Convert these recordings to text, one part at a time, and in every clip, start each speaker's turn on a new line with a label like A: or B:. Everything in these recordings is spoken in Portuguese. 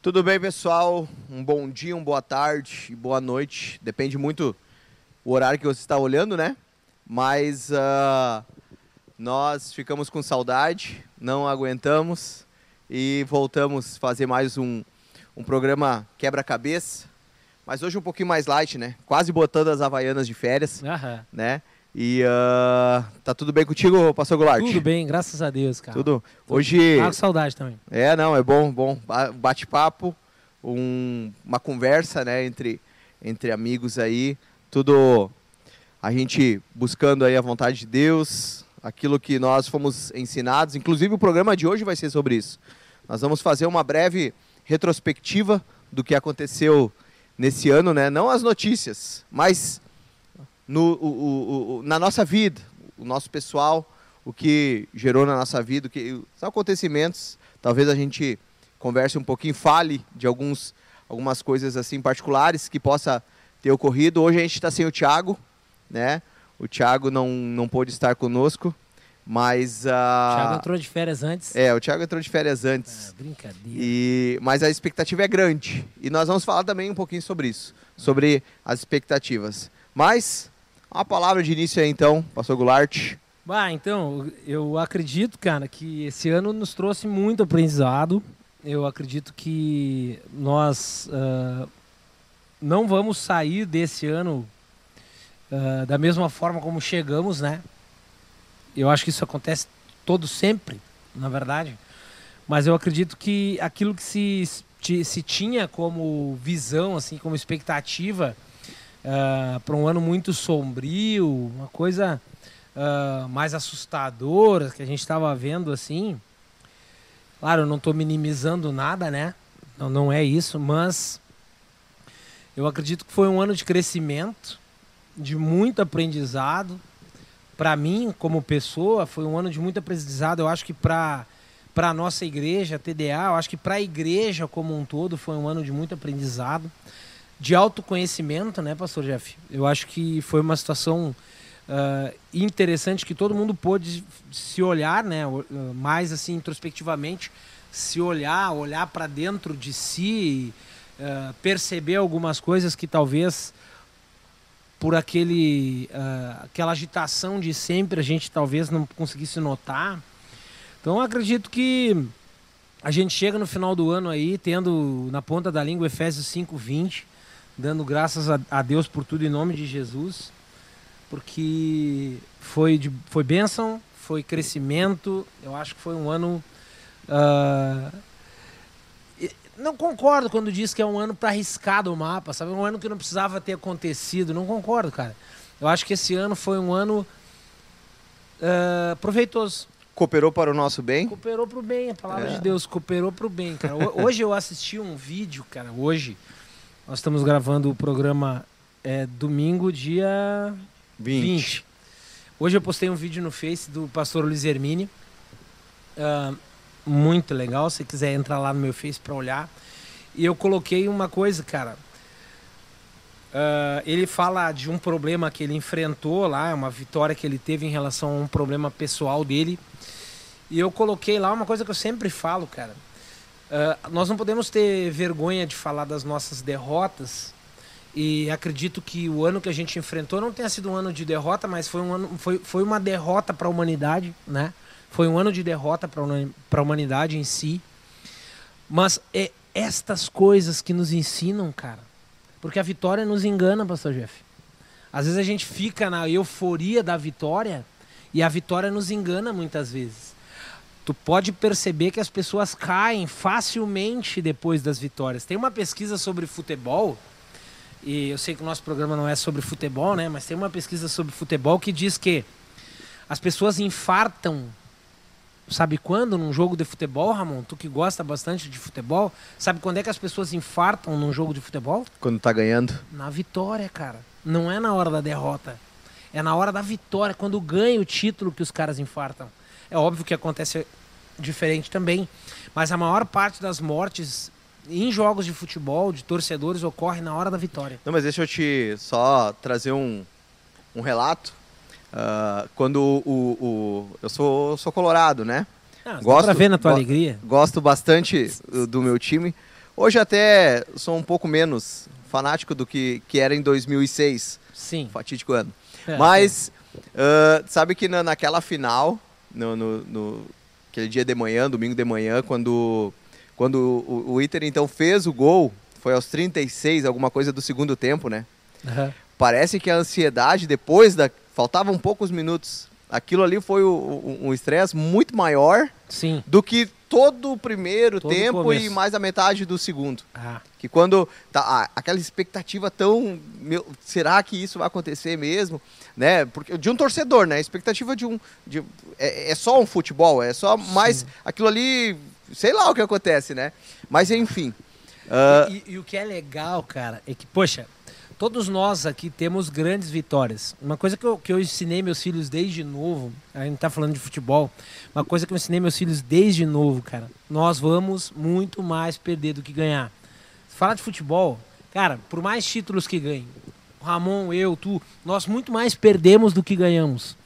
A: Tudo bem, pessoal? Um bom dia, uma boa tarde e boa noite. Depende muito o horário que você está olhando, né? Mas uh, nós ficamos com saudade, não aguentamos e voltamos a fazer mais um, um programa quebra-cabeça. Mas hoje um pouquinho mais light, né? Quase botando as havaianas de férias, né? E uh, tá tudo bem contigo, Pastor Goulart?
B: Tudo bem, graças a Deus, cara.
A: Tudo. Hoje.
B: Tá com saudade também.
A: É, não, é bom, bom. Ba- Bate-papo, um- uma conversa, né, entre, entre amigos aí, tudo a gente buscando aí a vontade de Deus, aquilo que nós fomos ensinados. Inclusive o programa de hoje vai ser sobre isso. Nós vamos fazer uma breve retrospectiva do que aconteceu nesse ano, né? Não as notícias, mas no, o- o- na nossa vida, o nosso pessoal, o que gerou na nossa vida, o que, os acontecimentos. Talvez a gente converse um pouquinho, fale de alguns, algumas coisas assim particulares que possa ter ocorrido. Hoje a gente está sem o Thiago, né? O Thiago não, não pôde estar conosco, mas
B: O Thiago
A: a
B: entrou de férias antes.
A: é, o Thiago entrou de férias antes.
B: Ah, brincadeira.
A: E, mas a expectativa é grande. E nós vamos falar também um pouquinho sobre isso, sobre as expectativas. Mas, uma palavra de início aí então, Pastor Goulart.
B: Bah, então, eu acredito, cara, que esse ano nos trouxe muito aprendizado. Eu acredito que nós ah, não vamos sair desse ano ah, da mesma forma como chegamos, né? Eu acho que isso acontece todo sempre, na verdade. Mas eu acredito que aquilo que se, se tinha como visão, assim, como expectativa para um ano muito sombrio, uma coisa ah, mais assustadora que a gente estava vendo assim. Claro, eu não estou minimizando nada, né? Não, não é isso, mas eu acredito que foi um ano de crescimento, de muito aprendizado. Para mim, como pessoa, foi um ano de muito aprendizado. Eu acho que para para a nossa igreja, TDA, eu acho que para a igreja como um todo foi um ano de muito aprendizado, de autoconhecimento, né, Pastor Jeff? Eu acho que foi uma situação ah, interessante que todo mundo pôde se olhar, né, ah, mais assim introspectivamente, se olhar, olhar para dentro de si, ah, perceber algumas coisas que talvez por aquele ah, aquela agitação de sempre a gente talvez não conseguisse notar. Então acredito que a gente chega no final do ano aí tendo na ponta da língua Efésios 5:20, dando graças a, a Deus por tudo em nome de Jesus, porque foi de, foi bênção, foi crescimento. Eu acho que foi um ano e- não concordo quando diz que é um ano para arriscar do mapa, sabe? Um ano que não precisava ter acontecido. Não concordo, cara. Eu acho que esse ano foi um ano ah, proveitoso.
A: Cooperou para o nosso bem?
B: Cooperou pro bem, a palavra
A: É.
B: de Deus, cooperou pro bem, cara. Ho- Hoje eu assisti um vídeo, cara, hoje. Nós estamos gravando o programa é, domingo, dia
A: 20.
B: 20. Hoje eu postei um vídeo no Face do pastor Luiz Hermine. Ah, muito legal, se quiser entrar lá no meu Face para olhar. E eu coloquei uma coisa, cara. Ah, ele fala de um problema que ele enfrentou lá, uma vitória que ele teve em relação a um problema pessoal dele. E eu coloquei lá uma coisa que eu sempre falo, cara. Ah, nós não podemos ter vergonha de falar das nossas derrotas. E acredito que o ano que a gente enfrentou não tenha sido um ano de derrota, mas foi, um ano, foi, foi uma derrota para a humanidade, né? Foi um ano de derrota para a humanidade em si. Mas é estas coisas que nos ensinam, cara. Porque a vitória nos engana, pastor Jeff. Às vezes a gente fica na euforia da vitória e a vitória nos engana muitas vezes. Tu pode perceber que as pessoas caem facilmente depois das vitórias. Tem uma pesquisa sobre futebol, e eu sei que o nosso programa não é sobre futebol, né? Mas tem uma pesquisa sobre futebol que diz que as pessoas infartam. Sabe quando num jogo de futebol, Ramon? Tu que gosta bastante de futebol, sabe quando é que as pessoas infartam num jogo de futebol?
A: Quando tá ganhando.
B: Na vitória, cara. Não é na hora da derrota. É na hora da vitória, quando ganha o título que os caras infartam. É óbvio que acontece diferente também, mas a maior parte das mortes em jogos de futebol, de torcedores, ocorre na hora da vitória.
A: Não, mas deixa eu te só trazer um, um relato. Ah, quando o, o- Eu sou, sou colorado, né?
B: Ah,
A: Gosto-
B: pra ver na tua
A: go-
B: alegria.
A: Gosto bastante do, do meu time. Hoje até sou um pouco menos fanático do que, que era em 2006.
B: Sim.
A: Fatídico ano.
B: É,
A: Mas, uh, sabe que na, naquela final, no, no, no, aquele dia de manhã, domingo de manhã, quando, quando o, o Inter então fez o gol, foi aos 36, alguma coisa do segundo tempo, né?
B: Uhum.
A: Parece que a ansiedade depois da. Faltavam poucos minutos. Aquilo ali foi um estresse muito maior
B: Sim.
A: do que todo o primeiro
B: Todo
A: tempo
B: começo.
A: e mais a metade do segundo.
B: Ah,
A: Que quando tá ah, aquela expectativa tão, meu, será que isso vai acontecer mesmo, né? Porque de um torcedor, né? A expectativa de um, de, é, é só um futebol, é só mais aquilo ali, sei lá o que acontece, né? Mas enfim, ah,
B: E, e o que é legal, cara, é que, poxa, todos nós aqui temos grandes vitórias. Uma coisa que eu, que eu ensinei meus filhos desde novo, a gente tá falando de futebol, uma coisa que eu ensinei meus filhos desde novo, cara, nós vamos muito mais perder do que ganhar. Fala de futebol, cara, por mais títulos que ganhem, Ramon, eu, tu, nós muito mais perdemos do que ganhamos.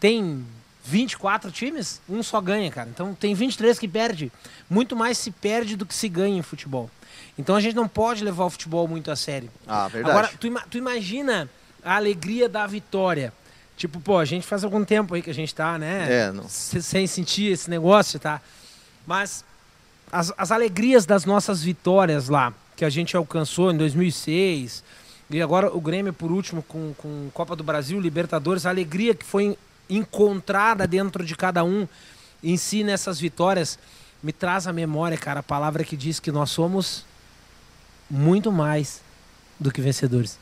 B: Tem 24 times, um só ganha, cara. Então tem 23 que perde. Muito mais se perde do que se ganha em futebol. Então a gente não pode levar o futebol muito a sério.
A: ah, verdade.
B: Agora, tu, ima- tu imagina a alegria da vitória. Tipo, pô, a gente faz algum tempo aí que a gente tá, né?
A: É, não.
B: se- sem sentir esse negócio, tá? Mas as, as alegrias das nossas vitórias lá, que a gente alcançou em 2006, e agora o Grêmio por último com, com Copa do Brasil, Libertadores, a alegria que foi en- encontrada dentro de cada um em si nessas vitórias, me traz à memória, cara, a palavra que diz que nós somos muito mais do que vencedores.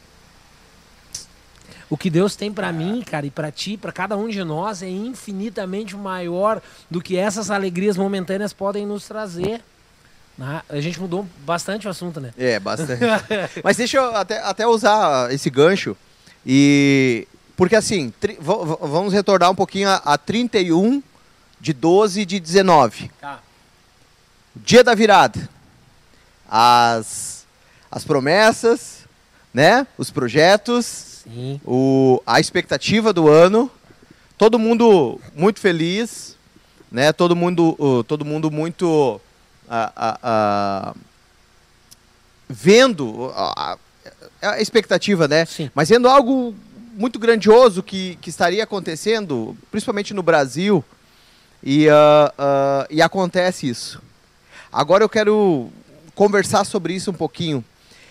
B: O que Deus tem pra mim, cara, e pra ti, pra cada um de nós, é infinitamente maior do que essas alegrias momentâneas podem nos trazer. né? A gente mudou bastante o assunto, né?
A: É, bastante. Mas deixa eu até, até usar esse gancho. E. Porque assim, tri- va- va- vamos retornar um pouquinho a, a 31 de 12 de 19.
B: Tá.
A: Dia da virada. As, as promessas, né? Os projetos,
B: Sim.
A: o, a expectativa do ano. Todo mundo muito feliz, né? Todo mundo, uh, todo mundo muito ah, ah, vendo a, a- expectativa, né?
B: Sim.
A: Mas vendo algo muito grandioso que, que estaria acontecendo, principalmente no Brasil, e, ah, ah, e acontece isso. Agora eu quero conversar sobre isso um pouquinho.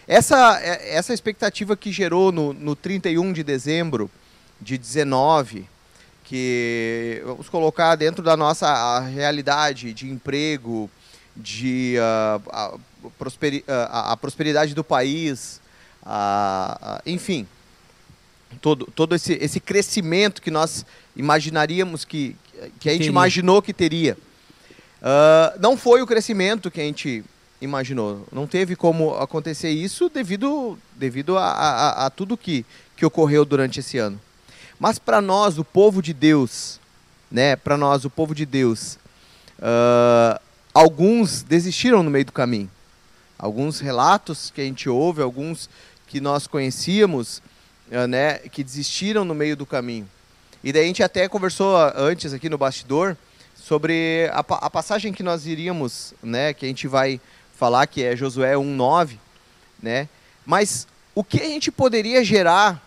A: Essa, é- essa expectativa que gerou no, no 31 de dezembro de 19, que vamos colocar dentro da nossa realidade de emprego, de ah, a, prosperi- ah, a- a prosperidade do país, a- a- enfim, todo, todo esse, esse crescimento que nós imaginaríamos que, que a gente
B: Teria.
A: imaginou que teria. Ah, não foi o crescimento que a gente imaginou. Não teve como acontecer isso devido, devido a, a- a- tudo que, que ocorreu durante esse ano. Mas para nós, o povo de Deus, né? Para nós, o povo de Deus, ah, alguns desistiram no meio do caminho. Alguns relatos que a gente ouve, alguns que nós conhecíamos, ah, né? Que desistiram no meio do caminho. E daí a gente até conversou ah, antes aqui no bastidor sobre a, a passagem que nós iríamos, né? Que a gente vai falar que é Josué 1:9, né? Mas o que a gente poderia gerar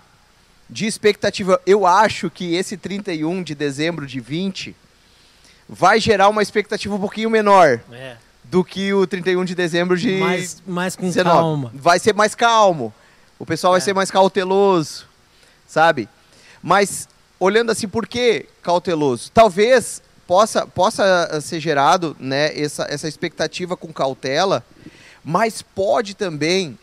A: de expectativa? Eu acho que esse 31 de dezembro de 20 vai gerar uma expectativa um pouquinho menor
B: É.
A: do que o 31 de dezembro de
B: Mais, mais com
A: 19.
B: calma.
A: Vai ser mais calmo. O pessoal vai
B: É.
A: ser mais cauteloso, sabe? Mas olhando assim, por que cauteloso? Talvez possa, possa eh, ser gerado né, essa, essa expectativa com cautela, mas pode também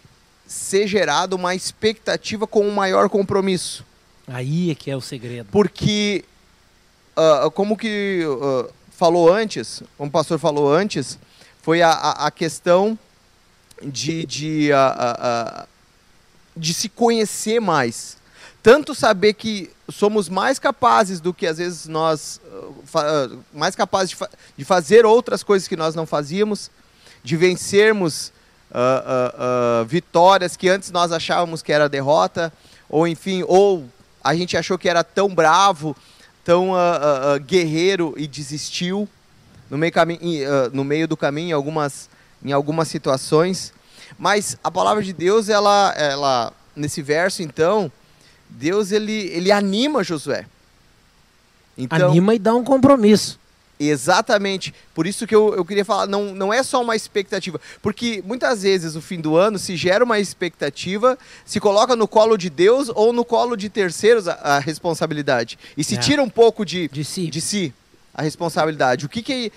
A: ser gerado uma expectativa com um maior compromisso.
B: Aí é que é o segredo.
A: Porque, ah, como que ah, falou antes, como o pastor falou antes, foi a, a, a questão de, de, ah, de se conhecer mais. Tanto saber que somos mais capazes do que às vezes nós. fa- ah, mais capazes de, fa- de fazer outras coisas que nós não fazíamos, de vencermos ah, ah, ah, vitórias que antes nós achávamos que era derrota, ou enfim, ou a gente achou que era tão bravo, tão ah, guerreiro e desistiu no meio, no meio do caminho em algumas, em algumas situações. Mas a palavra de Deus, ela, ela nesse verso, então, Deus ele, ele anima Josué.
B: Então, anima e dá um compromisso.
A: Exatamente. Por isso que eu, eu queria falar, não, não é só uma expectativa. Porque muitas vezes, no fim do ano, se gera uma expectativa, se coloca no colo de Deus ou no colo de terceiros a, a responsabilidade. E se é. tira um pouco de,
B: de, si.
A: de si a responsabilidade. O que que,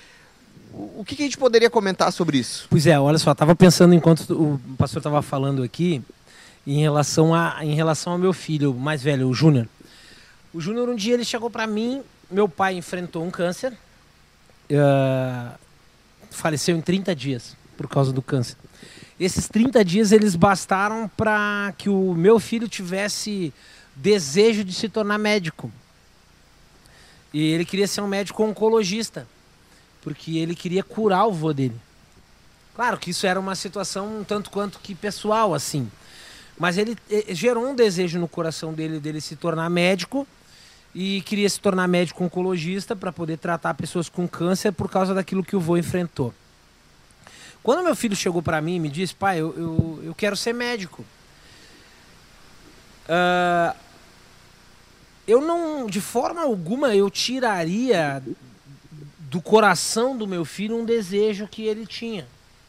A: o que que a gente poderia comentar sobre isso?
B: Pois é, olha só, estava pensando enquanto o pastor estava falando aqui, em relação, a, em relação ao meu filho mais velho, o Júnior. O Júnior, um dia, ele chegou para mim, meu pai enfrentou um câncer, uh, faleceu em 30 dias por causa do câncer. Esses 30 dias eles bastaram para que o meu filho tivesse desejo de se tornar médico. E ele queria ser um médico oncologista, porque ele queria curar o vô dele. Claro que isso era uma situação um tanto quanto que pessoal, assim. Mas ele, ele gerou um desejo no coração dele dele se tornar médico e queria se tornar médico oncologista para poder tratar pessoas com câncer por causa daquilo que o vô enfrentou. Quando meu filho chegou para mim e me disse, pai, eu, eu, eu quero ser médico. Uh, eu não, de forma alguma, eu tiraria do coração do meu filho um desejo que ele tinha.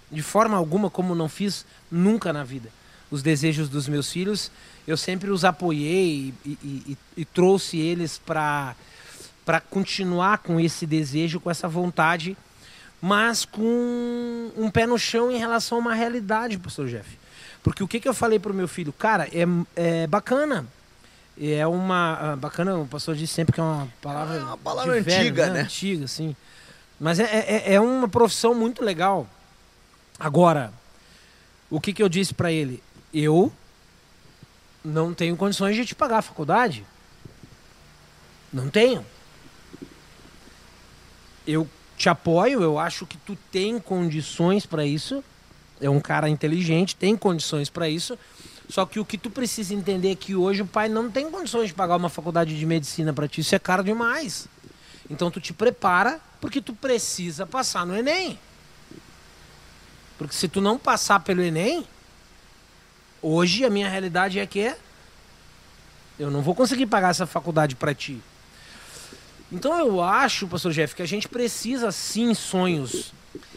B: De forma alguma, como não fiz nunca na vida. Os desejos dos meus filhos eu sempre os apoiei e, e, e, e trouxe eles para continuar com esse desejo, com essa vontade, mas com um pé no chão em relação a uma realidade, pastor Jeff. Porque o que, que eu falei para o meu filho? Cara, é, é bacana. É uma. Ah, bacana, o pastor disse sempre que é uma palavra. É
A: uma palavra antiga, velho, né? né?
B: Antiga, sim. Mas é, é, é uma profissão muito legal. Agora, o que, que eu disse para ele? Eu não tenho condições de te pagar a faculdade. Não tenho. Eu te apoio, eu acho que tu tem condições para isso. É um cara inteligente, tem condições para isso. Só que o que tu precisa entender é que hoje o pai não tem condições de pagar uma faculdade de medicina para ti, isso é caro demais. Então tu te prepara porque tu precisa passar no ENEM. Porque se tu não passar pelo ENEM, Hoje a minha realidade é que eu não vou conseguir pagar essa faculdade para ti. Então eu acho, pastor Jeff, que a gente precisa sim sonhos.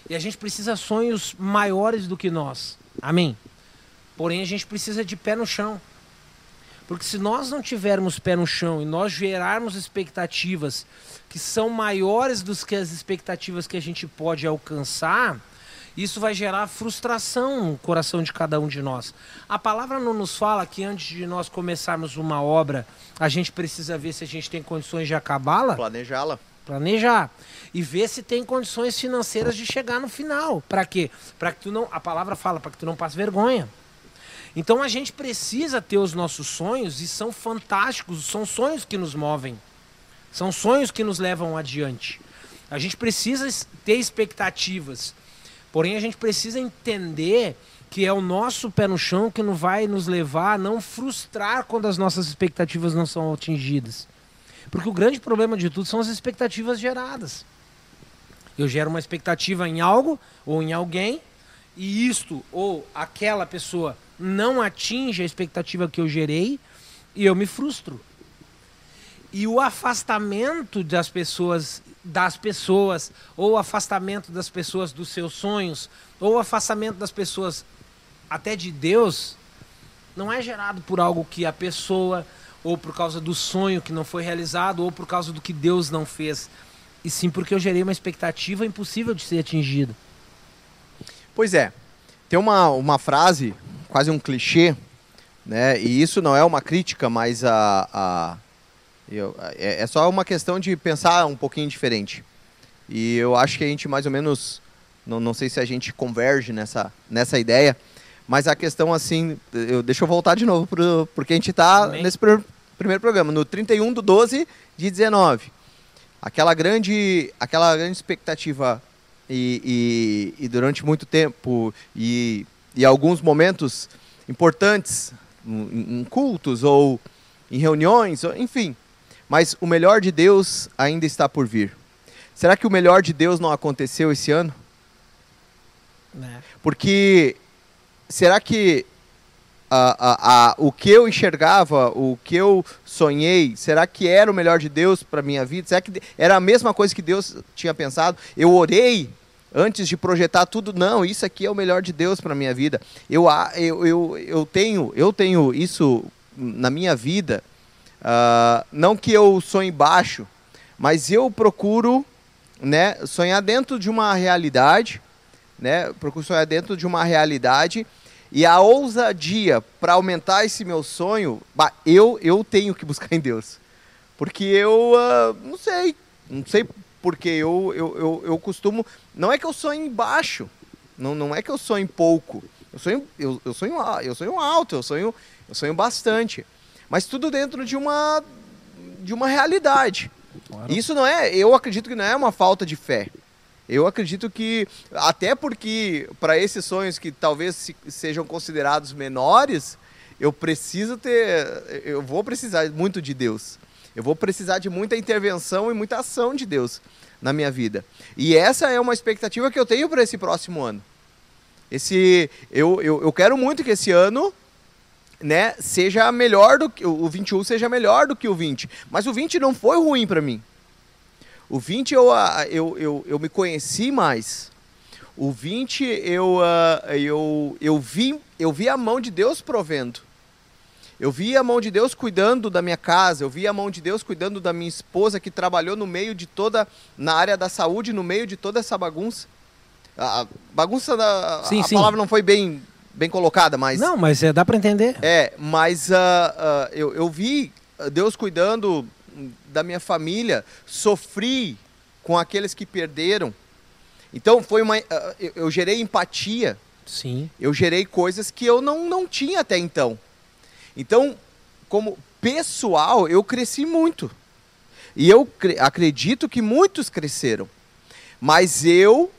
B: E a gente precisa sonhos maiores do que nós. Amém? Porém, a gente precisa de pé no chão. Porque se nós não tivermos pé no chão e nós gerarmos expectativas que são maiores do que as expectativas que a gente pode alcançar, isso vai gerar frustração no coração de cada um de nós. A palavra não nos fala que antes de nós começarmos uma obra, a gente precisa ver se a gente tem condições de acabá-la?
A: Planejá-la.
B: Planejar. E ver se tem condições financeiras de chegar no final. Para quê? Para que tu não. A palavra fala, para que tu não passe vergonha. Então a gente precisa ter os nossos sonhos e são fantásticos, são sonhos que nos movem. São sonhos que nos levam adiante. A gente precisa ter expectativas. Porém, a gente precisa entender que é o nosso pé no chão que não vai nos levar a não frustrar quando as nossas expectativas não são atingidas. Porque o grande problema de tudo são as expectativas geradas. Eu gero uma expectativa em algo ou em alguém, e isto ou aquela pessoa não atinge a expectativa que eu gerei, e eu me frustro. E o afastamento das pessoas das pessoas, ou afastamento das pessoas dos seus sonhos, ou afastamento das pessoas até de Deus, não é gerado por algo que a pessoa, ou por causa do sonho que não foi realizado, ou por causa do que Deus não fez, e sim porque eu gerei uma expectativa impossível de ser atingida.
A: Pois é, tem uma, uma frase, quase um clichê, né? e isso não é uma crítica, mas a, a eu, é, é só uma questão de pensar um pouquinho diferente. E eu acho que a gente mais ou menos, não, não sei se a gente converge nessa, nessa ideia, mas a questão assim, eu, deixa eu voltar de novo, pro, porque a gente está nesse pr primeiro programa, no 31 do 12 de 19. Aquela grande, aquela grande expectativa e, e, e durante muito tempo e, e alguns momentos importantes em, em cultos ou em reuniões, enfim, mas o melhor de Deus ainda está por vir. Será que o melhor de Deus não aconteceu esse ano? É. Porque será que a, a, a, o que eu enxergava, o que eu sonhei, será que era o melhor de Deus para minha vida? Será que era a mesma coisa que Deus tinha pensado? Eu orei antes de projetar tudo, não, isso aqui é o melhor de Deus para minha vida. Eu, eu, eu, eu, tenho, eu tenho isso na minha vida, uh, não que eu sonhe baixo, mas eu procuro né, sonhar dentro de uma realidade, né, procuro sonhar dentro de uma realidade e a ousadia para aumentar esse meu sonho, bah, eu, eu tenho que buscar em Deus. Porque eu uh, não sei, não sei porque eu, eu, eu, eu, costumo. Não é que eu sonho baixo, não, não é que eu sonho pouco. Eu sonho, eu, eu sonho, eu sonho alto, eu sonho, eu sonho bastante. Mas tudo dentro de uma, de uma realidade. Claro. Isso não é, eu acredito que não é uma falta de fé. Eu acredito que, até porque para esses sonhos que talvez sejam considerados menores, eu preciso ter, eu vou precisar muito de Deus. Eu vou precisar de muita intervenção e muita ação de Deus na minha vida. E essa é uma expectativa que eu tenho para esse próximo ano. Esse, eu, eu, eu quero muito que esse ano né, seja melhor do que o 21 seja melhor do que o 20. Mas o 20 não foi ruim para mim. O 20 eu, eu, eu, eu me conheci mais. O 20 eu, eu, eu, vi, eu vi a mão de Deus provendo. Eu vi a mão de Deus cuidando da minha casa, eu vi a mão de Deus cuidando da minha esposa que trabalhou no meio de toda, na área da saúde, no meio de toda essa bagunça. A bagunça da. Sim, a sim. palavra não foi bem, bem colocada, mas.
B: Não, mas é, dá para entender.
A: É, mas uh, uh, eu, eu vi Deus cuidando da minha família, sofri com aqueles que perderam. Então foi uma ah, eu, eu gerei empatia.
B: Sim.
A: Eu gerei coisas que eu não, não tinha até então. Então, como pessoal, eu cresci muito. E eu acredito que muitos cresceram. Mas eu,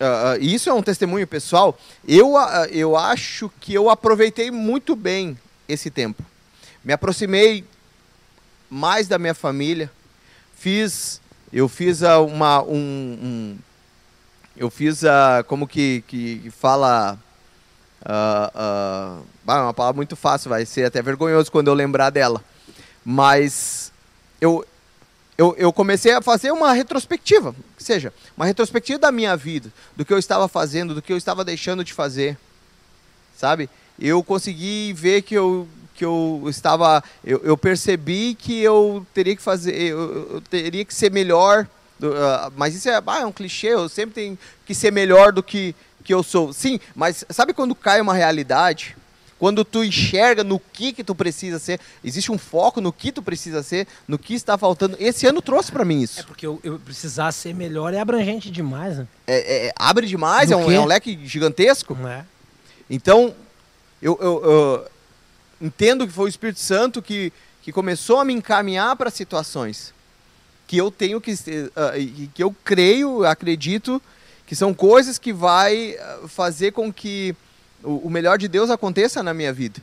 A: uh, isso é um testemunho pessoal, eu, uh, eu acho que eu aproveitei muito bem esse tempo. Me aproximei mais da minha família. Fiz, eu fiz uma, um, um eu fiz a, como que, que fala, uh, uma palavra muito fácil, vai ser até vergonhoso quando eu lembrar dela. Mas eu, eu, eu comecei a fazer uma retrospectiva, seja, uma retrospectiva da minha vida, do que eu estava fazendo, do que eu estava deixando de fazer, sabe? Eu consegui ver que eu que eu estava, eu, eu percebi que eu teria que fazer, eu, eu teria que ser melhor, uh, mas isso é, ah, é um clichê, eu sempre tenho que ser melhor do que, que eu sou. Sim, mas sabe quando cai uma realidade? Quando tu enxerga no que que tu precisa ser, existe um foco no que tu precisa ser, no que está faltando. Esse ano trouxe para mim isso.
B: É porque eu, eu, precisar ser melhor é abrangente demais, né?
A: É, é abre demais, é um, é um, leque gigantesco.
B: É.
A: Então, eu, eu, eu entendo que foi o Espírito Santo que, que começou a me encaminhar para situações que eu tenho que uh, que eu creio, acredito que são coisas que vai ah, fazer com que o, o melhor de Deus aconteça na minha vida.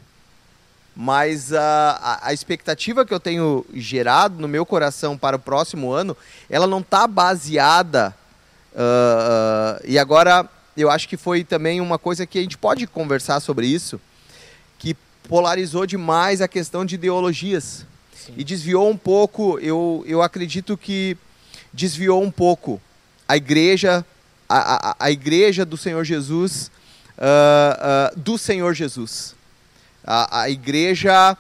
A: Mas uh, a, a expectativa que eu tenho gerado no meu coração para o próximo ano, ela não está baseada. Uh, e agora eu acho que foi também uma coisa que a gente pode conversar sobre isso polarizou demais a questão de ideologias. Sim. E desviou um pouco, eu, eu acredito que desviou um pouco a igreja, a, a, a igreja do Senhor Jesus, uh, uh, do Senhor Jesus. A, a igreja,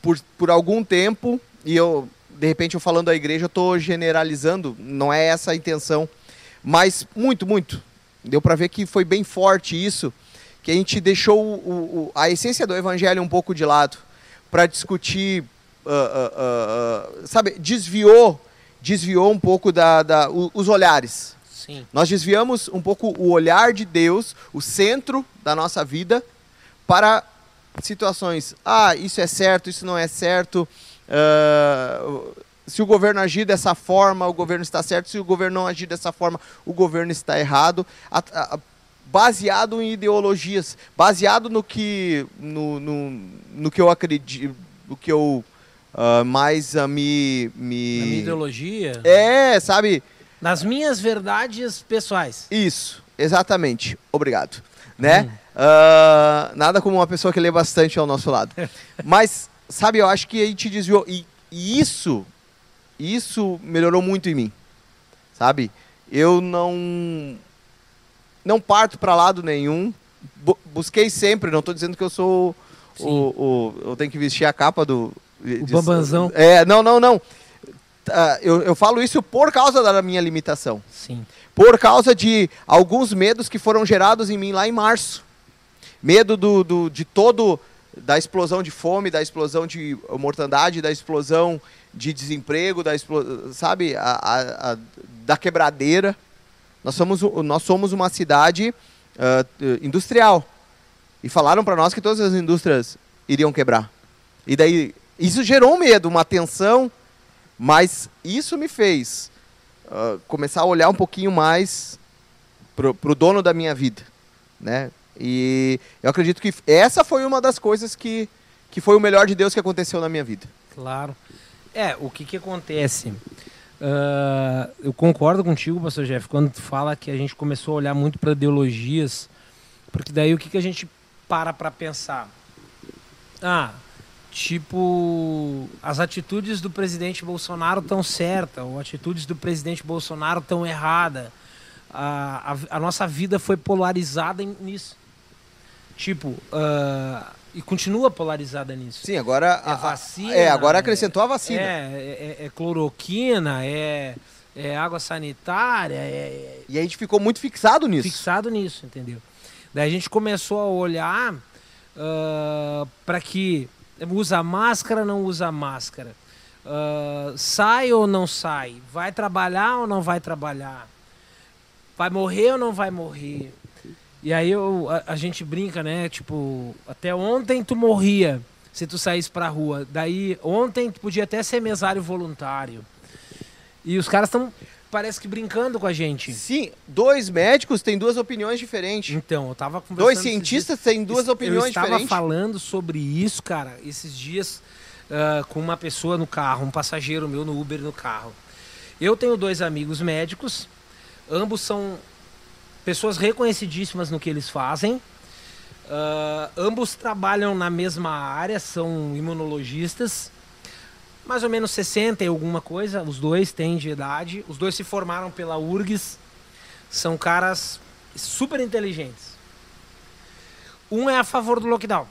A: por, por algum tempo, e eu, de repente, eu falando da igreja, eu estou generalizando, não é essa a intenção, mas muito, muito. Deu para ver que foi bem forte isso que a gente deixou o, o, a essência do evangelho um pouco de lado para discutir, uh, sabe, desviou, desviou um pouco da, da os olhares.
B: Sim.
A: Nós desviamos um pouco o olhar de Deus, o centro da nossa vida, para situações. Ah, isso é certo, isso não é certo. se o governo agir dessa forma, o governo está certo. Se o governo não agir dessa forma, o governo está errado. A, a, baseado em ideologias, baseado no que, no, no, no que eu acredito, no que eu uh, mais uh, me, me...
B: Na minha ideologia?
A: É, sabe?
B: Nas minhas verdades pessoais.
A: Isso, exatamente. Obrigado. Né? Hum. Ah, nada como uma pessoa que lê bastante ao nosso lado. Mas, sabe, eu acho que a gente desviou. E, e isso, isso melhorou muito em mim. Sabe? Eu não. Não parto para lado nenhum. Bu- busquei sempre, não estou dizendo que eu sou o, o. Eu tenho que vestir a capa do.
B: O bambanzão.
A: É, não, não, não. Ah, eu, eu falo isso por causa da minha limitação
B: Sim.
A: por causa de alguns medos que foram gerados em mim lá em março. Medo do, do- de todo, da explosão de fome, da explosão de mortandade, da explosão de desemprego, da explo- sabe, a, a- a- da quebradeira. Nós somos, nós somos uma cidade eh, industrial. E falaram para nós que todas as indústrias iriam quebrar. E daí, isso gerou um medo, uma tensão, mas isso me fez ah, começar a olhar um pouquinho mais pro, pro dono da minha vida, né? E eu acredito que essa foi uma das coisas que, que foi o melhor de Deus que aconteceu na minha vida.
B: Claro. É, o que que acontece? Ah, eu concordo contigo, pastor Jeff, quando tu fala que a gente começou a olhar muito para ideologias, porque daí o que que a gente para para pensar? Ah, tipo, as atitudes do presidente Bolsonaro estão certas, ou atitudes do presidente Bolsonaro estão erradas. A, a, a nossa vida foi polarizada nisso. Tipo, ah, e continua polarizada nisso.
A: Sim, agora
B: É
A: a-
B: vacina,
A: É, agora
B: é-
A: acrescentou a vacina.
B: É, é, é cloroquina, é, é água sanitária, é,
A: E a gente ficou muito fixado
B: é
A: nisso.
B: fixado nisso, entendeu? Daí a gente começou a olhar para que usa máscara, não usa máscara, Ah, sai ou não sai, vai trabalhar ou não vai trabalhar, vai morrer ou não vai morrer. E aí eu, a, a gente brinca, né? Tipo, até ontem tu morria se tu saísse pra rua. Daí ontem tu podia até ser mesário voluntário. E os caras estão, parece que brincando com a gente.
A: Sim, dois médicos têm duas opiniões diferentes.
B: Então, eu tava conversando...
A: Dois cientistas têm duas opiniões
B: Eu estava
A: diferentes.
B: falando sobre isso, cara, esses dias ah, com uma pessoa no carro, um passageiro meu no Uber no carro. Eu tenho dois amigos médicos, ambos são pessoas reconhecidíssimas no que eles fazem. Ah, ambos trabalham na mesma área, são imunologistas. Mais ou menos 60 e alguma coisa, os dois têm de idade. Os dois se formaram pela URGS. São caras super inteligentes. Um é a favor do lockdown.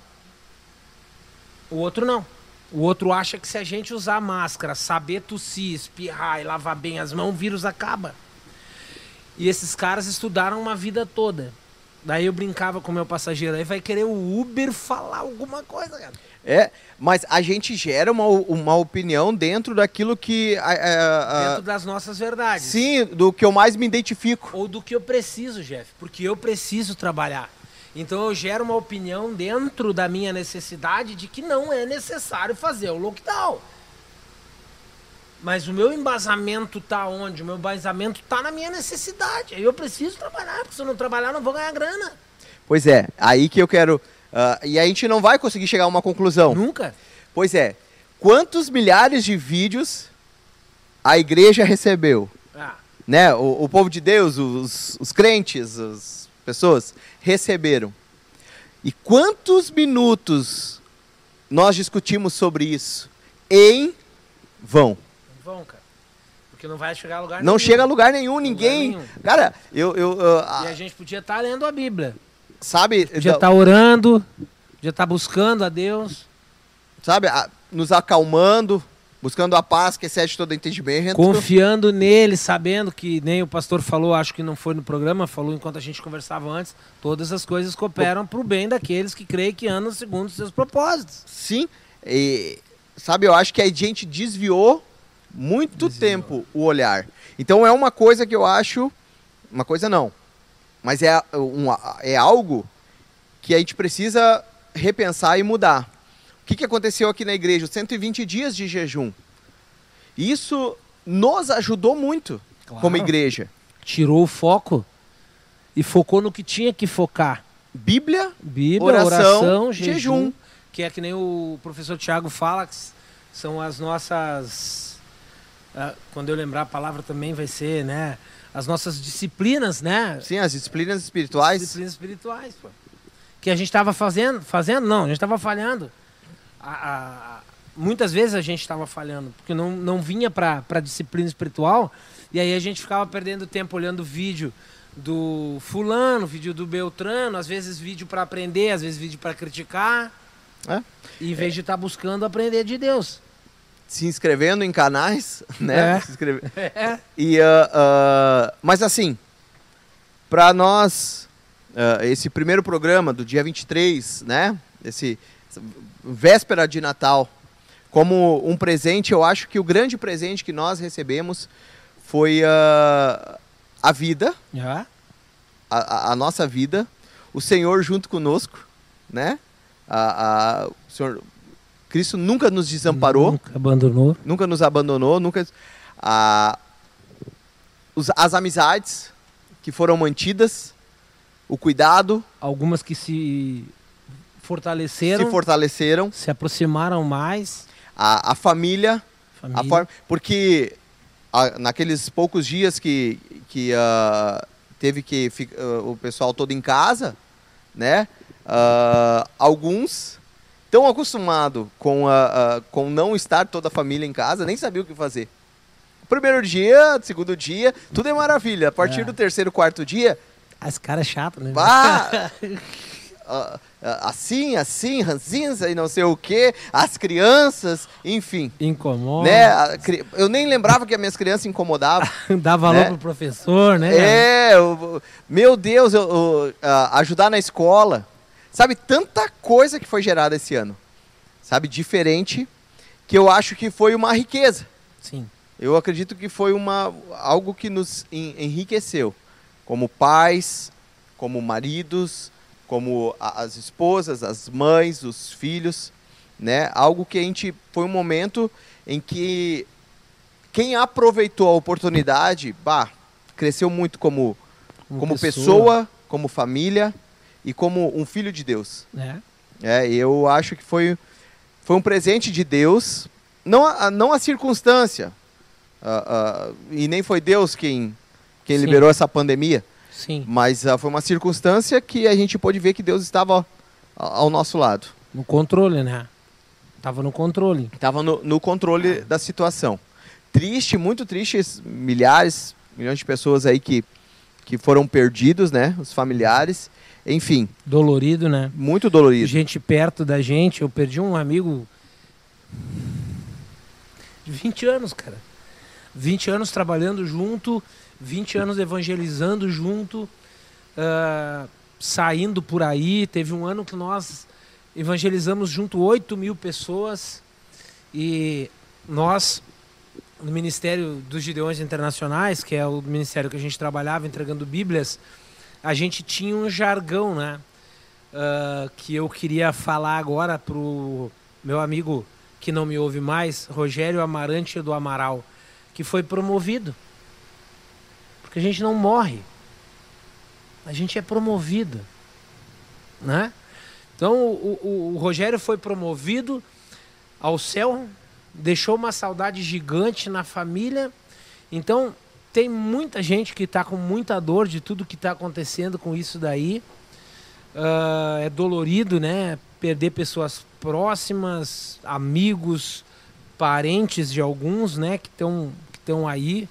B: O outro não. O outro acha que se a gente usar máscara, saber tossir, espirrar e lavar bem as mãos, o vírus acaba. E esses caras estudaram uma vida toda. Daí eu brincava com o meu passageiro aí, vai querer o Uber falar alguma coisa, cara.
A: É, mas a gente gera uma, uma opinião dentro daquilo que. a- a- a-
B: Dentro das nossas verdades.
A: sim, do que eu mais me identifico.
B: Ou do que eu preciso, Jeff. Porque eu preciso trabalhar. Então eu gero uma opinião dentro da minha necessidade de que não é necessário fazer o lockdown. Mas o meu embasamento tá onde? O meu embasamento tá na minha necessidade. Aí eu preciso trabalhar, porque se eu não trabalhar, não vou ganhar grana.
A: Pois é, aí que eu quero. ah, e a gente não vai conseguir chegar a uma conclusão.
B: Nunca.
A: Pois é, quantos milhares de vídeos a igreja recebeu?
B: Ah,
A: Né? O, o povo de Deus, os, os crentes, as pessoas receberam. E quantos minutos nós discutimos sobre isso em vão?
B: Vão, cara. Porque não vai chegar a lugar
A: Não
B: nenhum.
A: chega a lugar nenhum, ninguém.
B: nenhum.
A: Cara, eu. eu ah,
B: E a gente podia estar lendo a Bíblia.
A: sabe,
B: Podia estar orando, podia estar buscando a Deus.
A: sabe, ah, nos acalmando, buscando a paz que excede todo entendimento.
B: Confiando nele, sabendo que nem o pastor falou, acho que não foi no programa, falou enquanto a gente conversava antes, todas as coisas cooperam para o bem daqueles que creem que andam segundo os seus propósitos.
A: Sim, e, sabe, eu acho que a gente desviou muito tempo o olhar. Então é uma coisa que eu acho, uma coisa não, mas é, um, é algo que a gente precisa repensar e mudar. O que, que aconteceu aqui na igreja? Os 120 dias de jejum. Isso nos ajudou muito como igreja.
B: Tirou o foco e focou no que tinha que focar.
A: Bíblia,
B: Bíblia,
A: Oração,
B: oração, jejum,
A: jejum.
B: que é que nem o professor Tiago fala, que são as nossas. Ah, quando eu lembrar a palavra também vai ser, né? As nossas disciplinas, né?
A: sim, as disciplinas espirituais.
B: Disciplinas espirituais, pô. que a gente estava fazendo, fazendo, não, a gente estava falhando. A, a, muitas vezes a gente estava falhando, porque não, não vinha para a disciplina espiritual, e aí a gente ficava perdendo tempo olhando vídeo do fulano, vídeo do Beltrano, às vezes vídeo para aprender, às vezes vídeo para criticar,
A: É.
B: em vez de estar buscando aprender de Deus.
A: Se inscrevendo em canais, né?
B: É.
A: Se inscreve-
B: É.
A: E, ah, ah, mas assim, para nós, ah, esse primeiro programa do dia 23, né? Esse véspera de Natal, como um presente, eu acho que o grande presente que nós recebemos foi a vida, a, a- a nossa vida, o Senhor junto conosco, né? A, a- o Senhor, Cristo nunca nos desamparou
B: Nunca abandonou.
A: nunca nos abandonou, nunca a, os- as amizades que foram mantidas, o cuidado
B: Algumas que se fortaleceram,
A: se fortaleceram,
B: se aproximaram mais.
A: a, a família,
B: Família.
A: a forma, porque a- naqueles poucos dias que, que ah, teve que ah, o pessoal todo em casa, né? ah, alguns tão acostumado com a, a- com não estar toda a família em casa, nem sabia o que fazer. Primeiro dia, segundo dia, tudo é maravilha. A partir
B: É.
A: do terceiro, quarto dia,
B: Ah, esse cara é chato, né?
A: Bah! Ah, ah, assim, assim, ranzinza e não sei o que, as crianças, enfim.
B: Incomoda.
A: Né? Eu nem lembrava que as minhas crianças incomodavam.
B: Dá valor
A: Né?
B: pro professor, né?
A: É, eu- meu Deus, eu- eu, ah, ajudar na escola. Sabe, tanta coisa que foi gerada esse ano. Sabe, diferente, que eu acho que foi uma riqueza.
B: Sim.
A: Eu acredito que foi uma, algo que nos en- enriqueceu, como pais, como maridos, como as esposas, as mães, os filhos, né? Algo que a gente foi um momento em que quem aproveitou a oportunidade, bah, cresceu muito como como, pessoa. como família e como um filho de Deus.
B: né?
A: É, eu acho que foi, foi um presente de Deus, não a, não a circunstância, e nem foi Deus quem, quem
B: Sim.
A: liberou essa pandemia,
B: Sim.
A: mas ah, foi uma circunstância que a gente pôde ver que Deus estava ao, nosso lado,
B: No controle, né? Tava no controle.
A: estava no, no controle da situação. Triste, muito triste, milhares, milhões de pessoas aí que, que foram perdidos, né, os familiares, enfim,
B: Dolorido, né?
A: muito dolorido.
B: Gente perto da gente. Eu perdi um amigo de 20 anos, cara. 20 anos trabalhando junto, 20 anos evangelizando junto, ah, saindo por aí. Teve um ano que nós evangelizamos junto 8 mil pessoas e nós, no Ministério dos Gideões Internacionais, que é o ministério que a gente trabalhava entregando Bíblias, a gente tinha um jargão, né? ah, que eu queria falar agora pro meu amigo que não me ouve mais, Rogério Amarante do Amaral, que foi promovido. Porque a gente não morre. A gente é promovido. Né? Então o, o- o Rogério foi promovido ao céu, deixou uma saudade gigante na família. Então tem muita gente que está com muita dor de tudo que está acontecendo com isso daí. Ah, é dolorido, né? Perder pessoas próximas, amigos, parentes de alguns, né? Que estão que aí.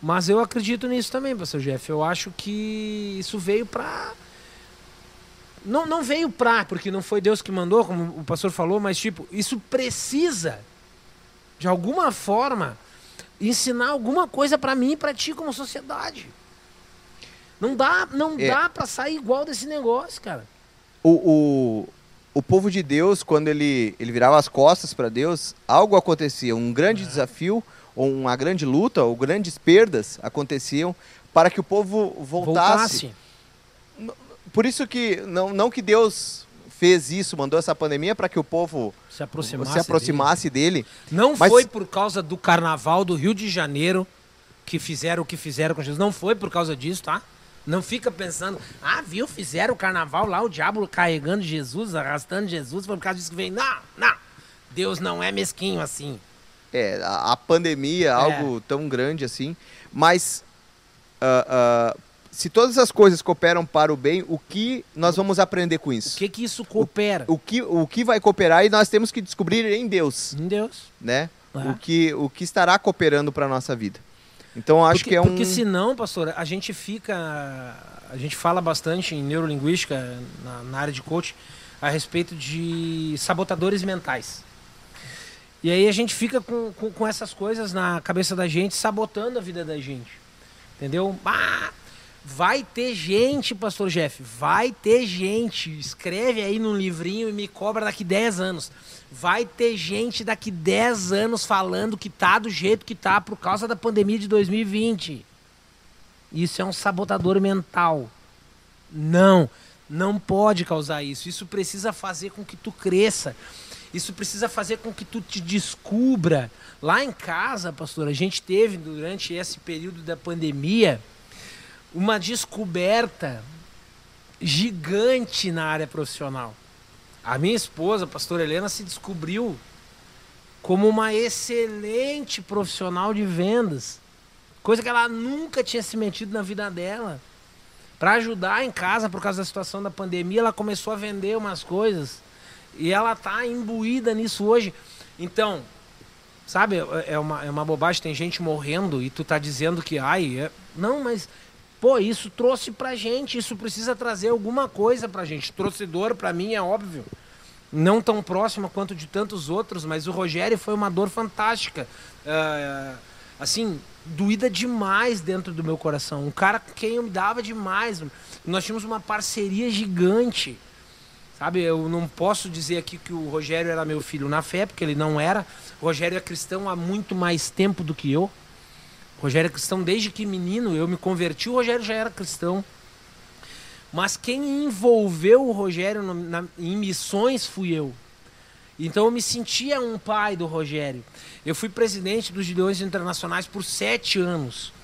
B: Mas eu acredito nisso também, pastor Jeff. Eu acho que isso veio para não, não veio pra, porque não foi Deus que mandou, como o pastor falou, mas tipo, isso precisa de alguma forma ensinar alguma coisa para mim e para ti como sociedade. Não dá, não
A: É.
B: dá para sair igual desse negócio, cara.
A: o, o, o povo de Deus, quando ele, ele virava as costas para Deus, algo acontecia, um grande desafio, ou uma grande luta, ou grandes perdas aconteciam para que o povo voltasse. Por isso que, não, não que Deus fez isso, mandou essa pandemia para que o povo
B: se aproximasse.
A: se aproximasse dele.
B: dele. Não
A: Mas-
B: foi por causa do carnaval do Rio de Janeiro que fizeram o que fizeram com Jesus. Não foi por causa disso, tá? Não fica pensando, ah, viu, fizeram o carnaval lá, o diabo carregando Jesus, arrastando Jesus, foi por causa disso que veio. Não, não. Deus não é mesquinho assim.
A: É, a, pandemia,
B: É.
A: algo tão grande assim. Mas ah, ah, se todas as coisas cooperam para o bem, o que nós vamos aprender com
B: O
A: isso?
B: que que isso coopera?
A: O que, o que vai cooperar e nós temos que descobrir em Deus,
B: Em Deus.
A: né?
B: É.
A: O, que, o que estará cooperando para a nossa vida. Então, acho
B: porque,
A: que é um...
B: Porque senão, pastor, a gente fica. A gente fala bastante em neurolinguística, na, na área de coach, a respeito de sabotadores mentais. E aí a gente fica com, com, com essas coisas na cabeça da gente, sabotando a vida da gente. Entendeu? Ah, vai ter gente, pastor Jeff, vai ter gente. Escreve aí num livrinho e me cobra daqui 10 anos. Vai ter gente daqui 10 anos falando que tá do jeito que tá por causa da pandemia de 2020. Isso é um sabotador mental. Não, não pode causar isso. Isso precisa fazer com que tu cresça. Isso precisa fazer com que tu te descubra. Lá em casa, pastor, a gente teve durante esse período da pandemia uma descoberta gigante na área profissional. A minha esposa, a pastora Helena, se descobriu como uma excelente profissional de vendas. Coisa que ela nunca tinha se metido na vida dela. Para ajudar em casa, por causa da situação da pandemia, ela começou a vender umas coisas. E ela tá imbuída nisso hoje. Então, sabe, é uma, é uma bobagem, tem gente morrendo e tu tá dizendo que, ai, é... não, mas, pô, isso trouxe pra gente, isso precisa trazer alguma coisa pra gente. Trouxe dor pra mim, é óbvio. Não tão próxima quanto de tantos outros, mas o Rogério foi uma dor fantástica. É, assim, doída demais dentro do meu coração. Um cara com quem eu me dava demais. Nós tínhamos uma parceria gigante. Sabe, eu não posso dizer aqui que o Rogério era meu filho na fé, porque ele não era. O Rogério é cristão há muito mais tempo do que eu. Rogério é cristão desde que menino, eu me converti, o Rogério já era cristão. Mas quem envolveu o Rogério no, na, em missões fui eu. Então eu me sentia um pai do Rogério. Eu fui presidente dos Gideões Internacionais por sete anos.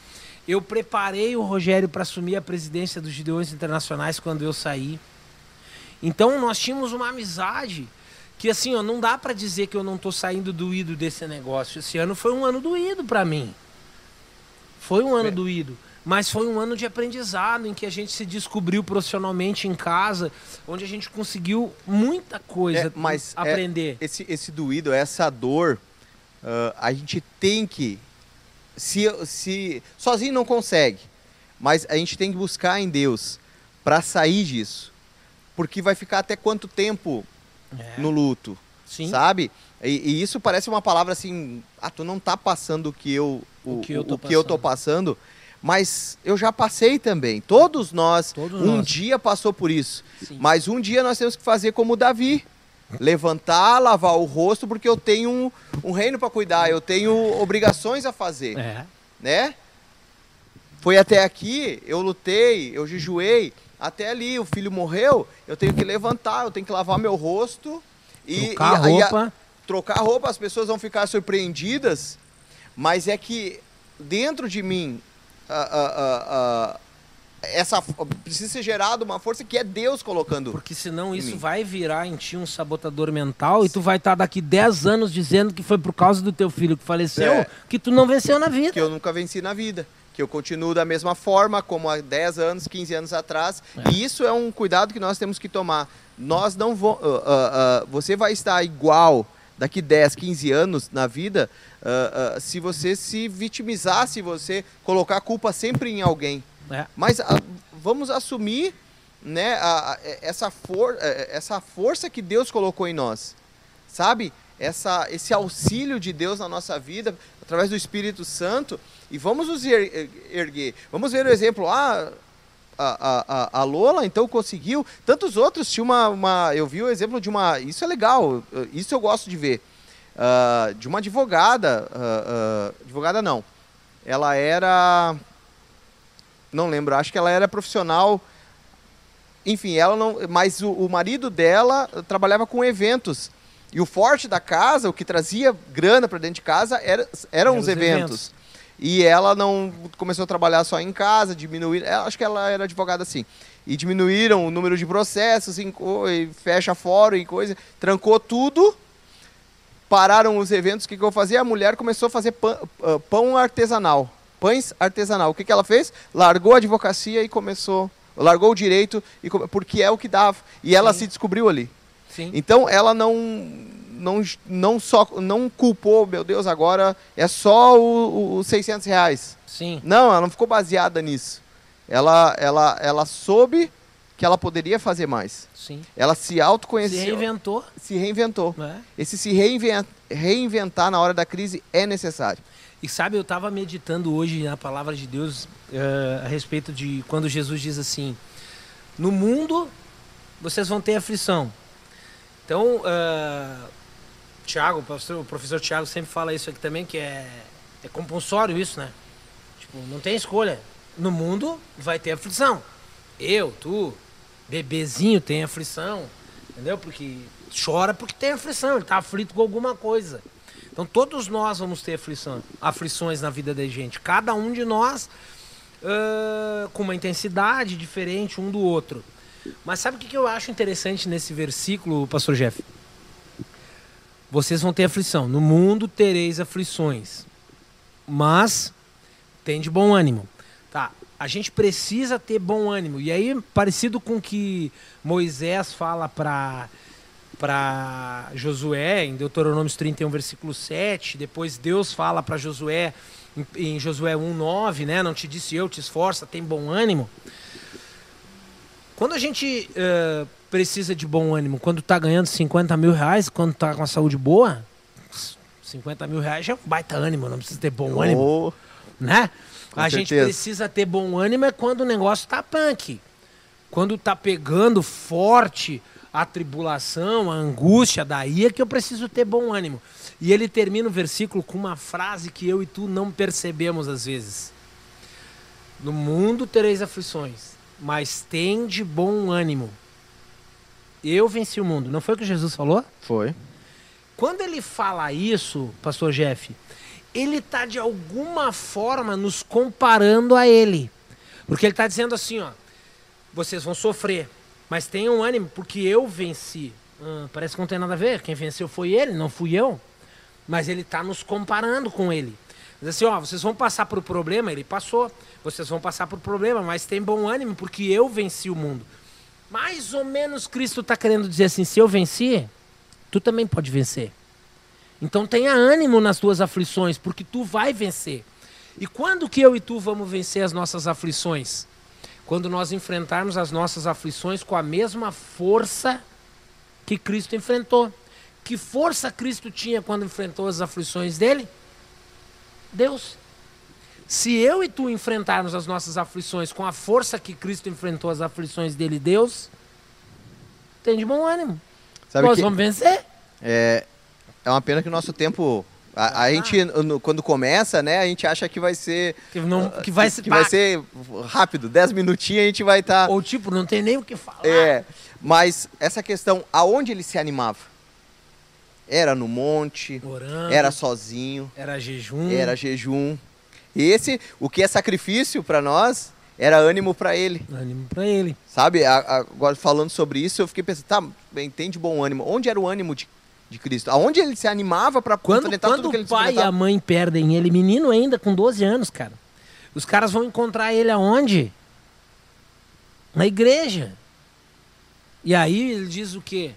B: Eu preparei o Rogério para assumir a presidência dos Gideões Internacionais quando eu saí. Então nós tínhamos uma amizade que assim, ó, não dá para dizer que eu não tô saindo doído desse negócio. Esse ano foi um ano doído para mim. Foi um ano é. doído, mas foi um ano de aprendizado em que a gente se descobriu profissionalmente em casa, onde a gente conseguiu muita coisa
A: é, mas
B: aprender.
A: É, esse, esse doído, essa dor, uh, a gente tem que se, se sozinho não consegue, mas a gente tem que buscar em Deus para sair disso porque vai ficar até quanto tempo é. no luto,
B: Sim.
A: sabe? E, e, isso parece uma palavra assim, ah, tu não tá passando o que eu, o,
B: o que, eu
A: o que eu tô passando, mas eu já passei também. Todos nós,
B: Todos
A: um
B: nós.
A: dia passou por isso,
B: Sim.
A: mas um dia nós temos que fazer como Davi. Levantar, lavar o rosto, porque eu tenho um, um reino para cuidar, eu tenho obrigações a fazer,
B: É.
A: né? Foi até aqui, eu lutei, eu jejuei, até ali, o filho morreu, eu tenho que levantar, eu tenho que lavar meu rosto e
B: trocar
A: e,
B: roupa.
A: Trocar roupa, as pessoas vão ficar surpreendidas, mas é que dentro de mim a, a, essa precisa ser gerada uma força que é Deus colocando.
B: Porque senão isso vai virar em ti um sabotador mental e tu vai estar daqui 10 anos dizendo que foi por causa do teu filho que faleceu
A: É.
B: que tu não venceu na vida.
A: que eu nunca venci na vida. Que eu continuo da mesma forma, como há 10 anos, 15 anos atrás.
B: É.
A: E isso é um cuidado que nós temos que tomar. Nós não vamos. você vai estar igual daqui 10, 15 anos na vida ah, ah, se você se vitimizar, se você colocar a culpa sempre em alguém.
B: É.
A: Mas ah, vamos assumir né, a- a- essa, for, eh, essa força que Deus colocou em nós. Sabe? Essa, esse auxílio de Deus na nossa vida, através do Espírito Santo, e vamos nos er- er- erguer. Vamos ver o exemplo. Ah, a, a, a- Lola então conseguiu. Tantos outros tinha uma, uma. Eu vi o exemplo de uma. Isso é legal, isso eu gosto de ver. Ah, de uma advogada. ah, ah, advogada não. Ela era. Não lembro, acho que ela era profissional. Enfim, ela não. Mas o, o marido dela trabalhava com eventos. E o forte da casa, o que trazia grana para dentro de casa, era, eram
B: Eram
A: os
B: os
A: eventos.
B: eventos.
A: E ela não começou a trabalhar só em casa, diminuir. Acho que ela era advogada assim. E diminuíram o número de processos, em, fecha fórum e coisa. Trancou tudo. Pararam os eventos. O que, que eu fazia? A mulher começou a fazer pã- ah, pão artesanal. pães artesanal. O que, que ela fez? Largou a advocacia e começou. Largou o direito, e, porque é o que dava. E ela Sim. se descobriu ali.
B: Sim.
A: Então ela não, não, não só não culpou, meu Deus, agora é só os 600 reais.
B: Sim.
A: Não, ela não ficou baseada nisso. Ela, ela, ela soube que ela poderia fazer mais.
B: Sim.
A: Ela se autoconheceu.
B: Se reinventou.
A: Se reinventou.
B: É.
A: Esse se reinventar, reinventar na hora da crise é necessário.
B: E sabe, eu estava meditando hoje na palavra de Deus uh, a respeito de quando Jesus diz assim: No mundo vocês vão ter aflição. Então, uh, Tiago, o professor, Tiago sempre fala isso aqui também, que é, é compulsório isso, né? Tipo, não tem escolha. No mundo vai ter aflição. Eu, tu, bebezinho tem aflição, entendeu? Porque chora porque tem aflição, ele está aflito com alguma coisa. Então todos nós vamos ter aflição, aflições na vida da gente. Cada um de nós uh, com uma intensidade diferente um do outro. Mas sabe o que eu acho interessante nesse versículo, pastor Jeff? Vocês vão ter aflição. No mundo tereis aflições. Mas tem de bom ânimo. Tá. A gente precisa ter bom ânimo. E aí, parecido com o que Moisés fala para para Josué, em Deuteronômio 31, versículo 7. Depois Deus fala para Josué, em, em Josué 1, 9, né? Não te disse eu, te esforça, tem bom ânimo. Quando a gente uh, precisa de bom ânimo, quando está ganhando 50 mil reais, quando está com a saúde boa, 50 mil reais já é um baita ânimo, não precisa ter bom oh, ânimo. Né? a certeza. gente precisa ter bom ânimo é quando o negócio está punk. Quando está pegando forte, a tribulação, a angústia, daí é que eu preciso ter bom ânimo. E ele termina o versículo com uma frase que eu e tu não percebemos às vezes. No mundo tereis aflições, mas tem de bom ânimo. Eu venci o mundo. Não foi o que Jesus falou?
A: Foi.
B: Quando ele fala isso, pastor Jeff, ele está de alguma forma nos comparando a ele. Porque ele está dizendo assim, ó, vocês vão sofrer, mas tenham ânimo, porque eu venci. Hum, parece que não tem nada a ver. Quem venceu foi ele, não fui eu. Mas ele está nos comparando com ele. Diz assim, ó, vocês vão passar por problema, ele passou. Vocês vão passar por problema, mas tem bom ânimo, porque eu venci o mundo. Mais ou menos Cristo está querendo dizer assim: se eu venci, tu também pode vencer. Então tenha ânimo nas tuas aflições, porque tu vai vencer. E quando que eu e tu vamos vencer as nossas aflições? quando nós enfrentarmos as nossas aflições com a mesma força que Cristo enfrentou. Que força Cristo tinha quando enfrentou as aflições dele? Deus. Se eu e tu enfrentarmos as nossas aflições com a força que Cristo enfrentou as aflições dele, Deus, tem de bom ânimo. Sabe Nós vamos vencer.
A: É, é uma pena que o nosso tempo a, a ah. gente, quando começa, né, a gente acha que vai ser.
B: Que, não, que vai, ser,
A: que vai ser rápido, 10 minutinhos a gente vai estar. Tá...
B: Ou tipo, não tem nem o que falar.
A: É. Mas essa questão, aonde ele se animava? Era no monte,
B: Orando,
A: era sozinho.
B: Era jejum.
A: Era jejum. Esse, o que é sacrifício para nós, era ânimo para ele.
B: Ânimo para ele.
A: Sabe, agora falando sobre isso, eu fiquei pensando, tá, bem, tem de bom ânimo. Onde era o ânimo de de Cristo. Aonde ele se animava para enfrentar
B: quando
A: tudo que ele
B: o pai e a mãe perdem ele, menino ainda, com 12 anos, cara. Os caras vão encontrar ele aonde? Na igreja. E aí ele diz o quê?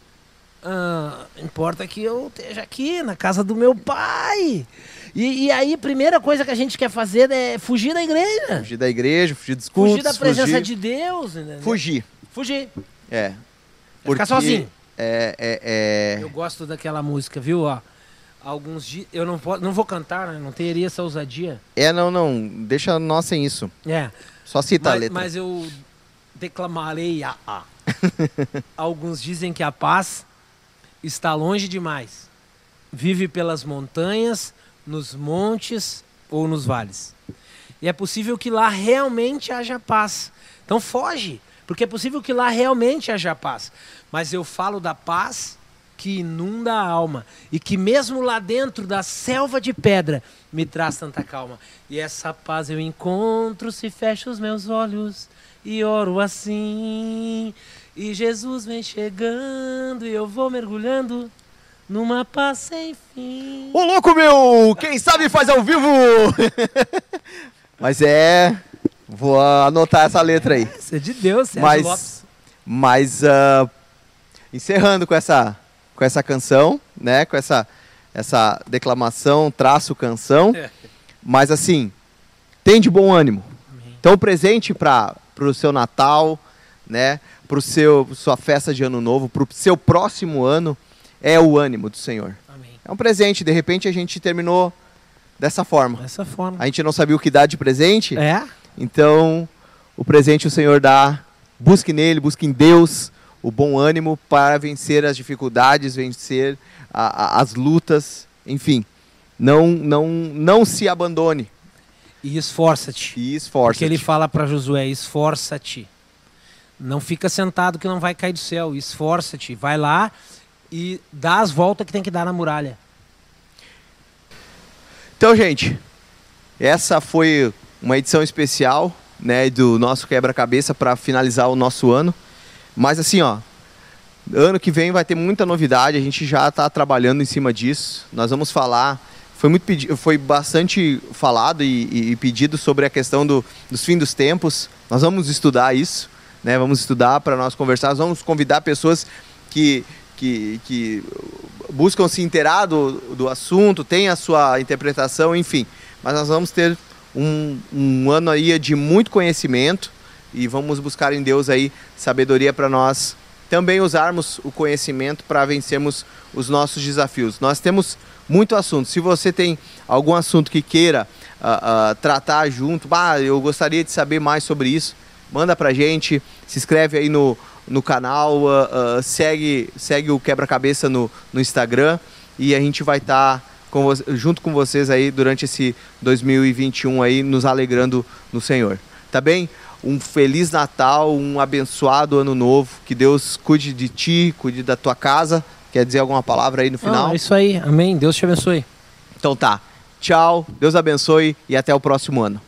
B: Ah, importa que eu esteja aqui, na casa do meu pai. E, e, aí, a primeira coisa que a gente quer fazer é fugir da igreja.
A: Fugir da igreja, fugir dos cultos.
B: Fugir da presença fugir... de Deus. Entendeu?
A: Fugir.
B: Fugir.
A: É.
B: Porque... Ficar sozinho.
A: É, é,
B: é... Eu gosto daquela música, viu? Ó, alguns dias. Eu não, posso, não vou cantar, né? Não teria essa ousadia.
A: É, não, não. Deixa nós sem isso.
B: É.
A: Só cita
B: mas,
A: a letra.
B: Mas eu declamarei a. a. alguns dizem que a paz está longe demais. Vive pelas montanhas, nos montes ou nos vales. E é possível que lá realmente haja paz. Então foge, porque é possível que lá realmente haja paz mas eu falo da paz que inunda a alma e que mesmo lá dentro da selva de pedra me traz tanta calma. E essa paz eu encontro se fecho os meus olhos e oro assim. E Jesus vem chegando e eu vou mergulhando numa paz sem fim.
A: Ô louco meu, quem sabe faz ao vivo. Mas é. Vou anotar essa letra aí.
B: Isso é de Deus, Sérgio
A: Mas,
B: Lopes.
A: mas ah, encerrando com essa, com essa canção, né? Com essa, essa declamação, traço canção.
B: É.
A: Mas assim, tem de bom ânimo. Então, presente para o seu Natal, né? Para seu sua festa de Ano Novo, para o seu próximo ano, é o ânimo do Senhor.
B: Amém.
A: É um presente. De repente, a gente terminou dessa forma.
B: Dessa forma.
A: A gente não sabia o que dar de presente,
B: É?
A: então o presente o Senhor dá. Busque nele, busque em Deus o bom ânimo para vencer as dificuldades, vencer a- a- as lutas, enfim. Não, não, não se abandone
B: E esforça-te.
A: e esforce.
B: Porque ele fala para Josué: esforça-te. Não fica sentado que não vai cair do céu. Esforça-te. Vai lá e dá as voltas que tem que dar na muralha.
A: Então, gente, essa foi uma edição especial, né, do nosso quebra-cabeça para finalizar o nosso ano. Mas assim, ó, ano que vem vai ter muita novidade, a gente já está trabalhando em cima disso. Nós vamos falar, foi muito foi bastante falado e, e- e pedido sobre a questão do, dos fins dos tempos. Nós vamos estudar isso, né? Vamos estudar para nós conversar, Nós vamos convidar pessoas que que, que buscam se inteirar do, do assunto, tem a sua interpretação, enfim. Mas nós vamos ter um, um ano aí de muito conhecimento e vamos buscar em Deus aí sabedoria para nós também usarmos o conhecimento para vencermos os nossos desafios. Nós temos muito assunto. Se você tem algum assunto que queira ah, ah, tratar junto, bah, eu gostaria de saber mais sobre isso, manda pra gente, se inscreve aí no, no canal, ah, ah, segue, segue o Quebra-Cabeça no, no Instagram e a gente vai estar junto com vocês aí durante esse 2021 aí, nos alegrando no Senhor. Tá bem? Um feliz Natal, um abençoado ano novo, que Deus cuide de ti, cuide da tua casa. Quer dizer alguma palavra aí no final?
B: Ah, é isso aí. Amém. Deus te abençoe.
A: Então tá. Tchau, Deus abençoe e até o próximo ano.